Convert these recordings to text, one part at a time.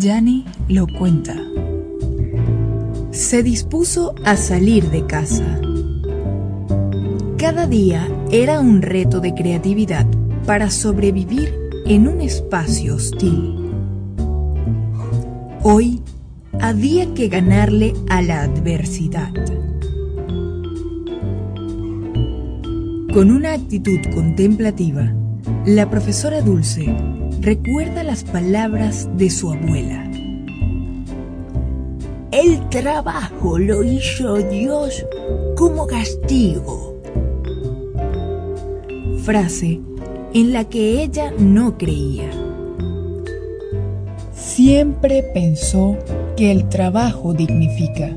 Yani lo cuenta. Se dispuso a salir de casa. Cada día era un reto de creatividad para sobrevivir en un espacio hostil. Hoy había que ganarle a la adversidad. Con una actitud contemplativa, la profesora Dulce recuerda las palabras de su abuela. El trabajo lo hizo Dios como castigo. Frase en la que ella no creía. Siempre pensó que el trabajo dignifica.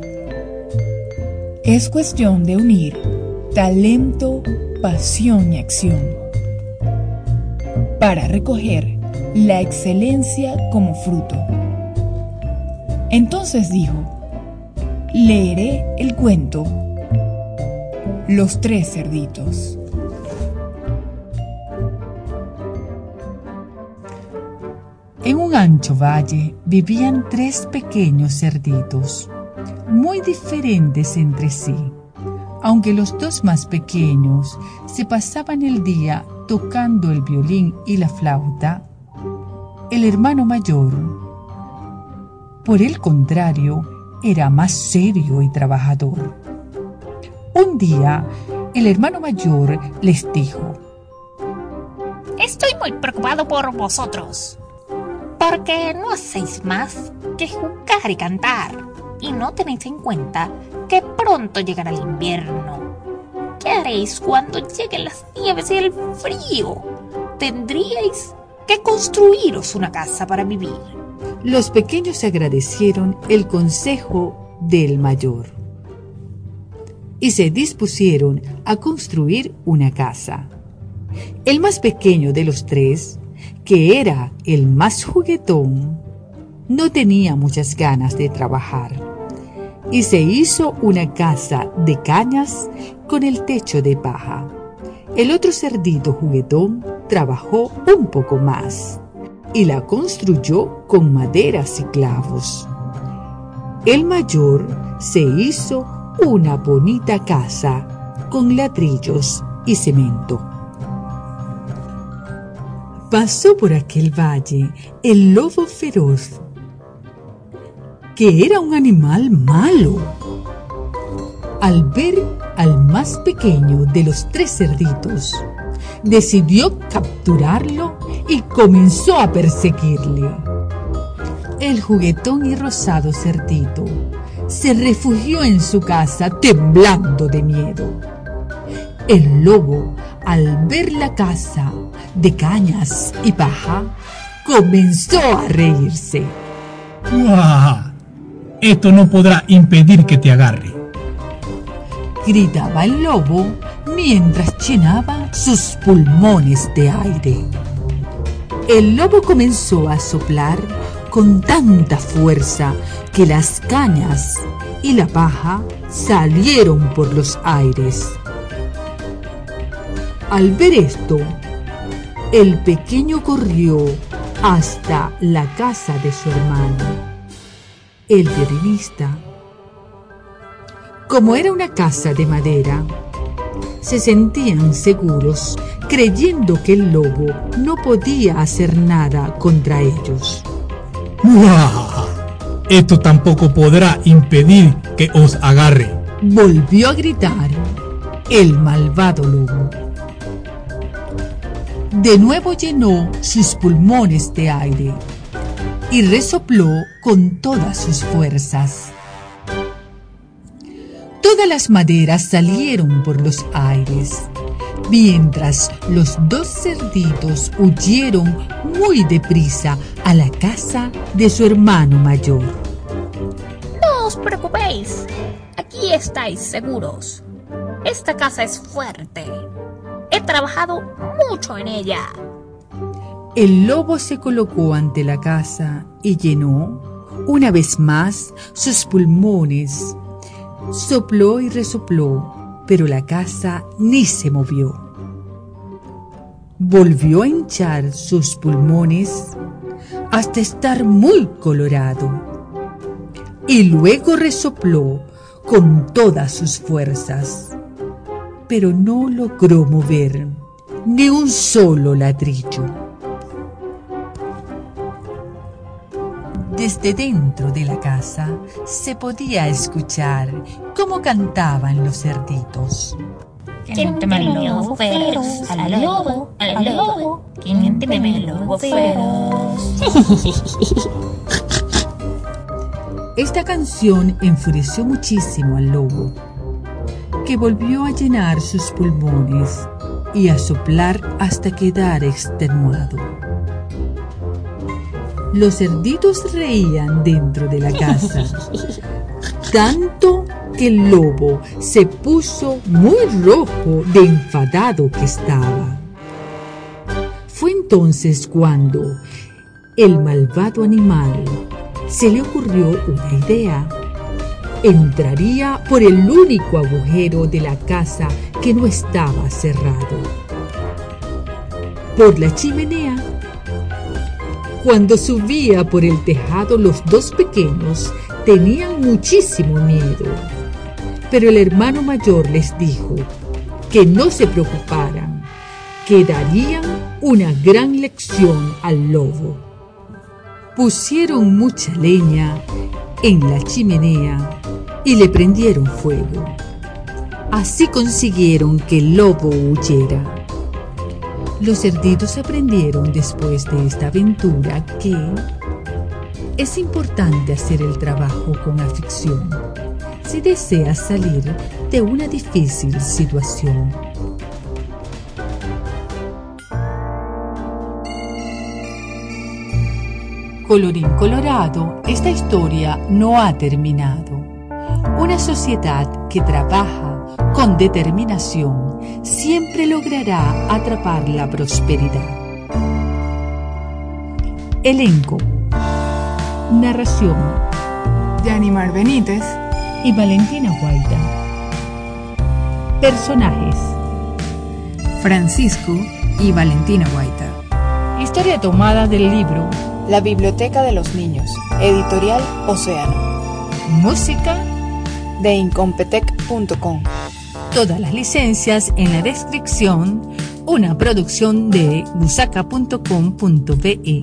Es cuestión de unir talento, pasión y acción para recoger la excelencia como fruto. Entonces dijo, leeré el cuento Los tres cerditos. En un ancho valle vivían tres pequeños cerditos, muy diferentes entre sí. Aunque los dos más pequeños se pasaban el día tocando el violín y la flauta, el hermano mayor, por el contrario, era más serio y trabajador. Un día, el hermano mayor les dijo, Estoy muy preocupado por vosotros, porque no hacéis más que jugar y cantar, y no tenéis en cuenta que pronto llegará el invierno. ¿Qué haréis cuando lleguen las nieves y el frío? Tendríais que construiros una casa para vivir. Los pequeños agradecieron el consejo del mayor y se dispusieron a construir una casa. El más pequeño de los tres, que era el más juguetón, no tenía muchas ganas de trabajar y se hizo una casa de cañas con el techo de paja. El otro cerdito juguetón trabajó un poco más y la construyó con maderas y clavos. El mayor se hizo una bonita casa con ladrillos y cemento. Pasó por aquel valle el lobo feroz, que era un animal malo. Al ver al más pequeño de los tres cerditos, decidió capturarlo y comenzó a perseguirle. El juguetón y rosado cerdito se refugió en su casa temblando de miedo. El lobo, al ver la casa de cañas y paja, comenzó a reírse. ¡Guau! Esto no podrá impedir que te agarre. Gritaba el lobo mientras llenaba sus pulmones de aire. El lobo comenzó a soplar con tanta fuerza que las cañas y la paja salieron por los aires. Al ver esto, el pequeño corrió hasta la casa de su hermano. El violinista, como era una casa de madera, se sentían seguros creyendo que el lobo no podía hacer nada contra ellos. ¡Guau! Esto tampoco podrá impedir que os agarre. Volvió a gritar el malvado lobo. De nuevo llenó sus pulmones de aire y resopló con todas sus fuerzas. Todas las maderas salieron por los aires, mientras los dos cerditos huyeron muy deprisa a la casa de su hermano mayor. No os preocupéis, aquí estáis seguros. Esta casa es fuerte. He trabajado mucho en ella. El lobo se colocó ante la casa y llenó, una vez más, sus pulmones Sopló y resopló, pero la casa ni se movió. Volvió a hinchar sus pulmones hasta estar muy colorado y luego resopló con todas sus fuerzas, pero no logró mover ni un solo ladrillo. Desde dentro de la casa se podía escuchar cómo cantaban los cerditos. Quiénteme los feroz, al lobo, al lobo, quiénteme los feroz. Esta canción enfureció muchísimo al lobo, que volvió a llenar sus pulmones y a soplar hasta quedar extenuado. Los cerditos reían dentro de la casa, tanto que el lobo se puso muy rojo de enfadado que estaba. Fue entonces cuando el malvado animal se le ocurrió una idea. Entraría por el único agujero de la casa que no estaba cerrado. Por la chimenea. Cuando subía por el tejado los dos pequeños tenían muchísimo miedo. Pero el hermano mayor les dijo que no se preocuparan, que darían una gran lección al lobo pusieron mucha leña en la chimenea y le prendieron fuego. Así consiguieron que el lobo huyera. Los cerditos aprendieron después de esta aventura que es importante hacer el trabajo con afición si deseas salir de una difícil situación. Colorín colorado, esta historia no ha terminado. Una sociedad que trabaja con determinación siempre logrará atrapar la prosperidad. Elenco. Narración. Yanimar Benítez y Valentina Guaita. Personajes. Francisco y Valentina Guaita. Historia tomada del libro la Biblioteca de los Niños, Editorial Océano. Música de incompetech.com. Todas las licencias en la descripción. Una producción de busaca.com.be.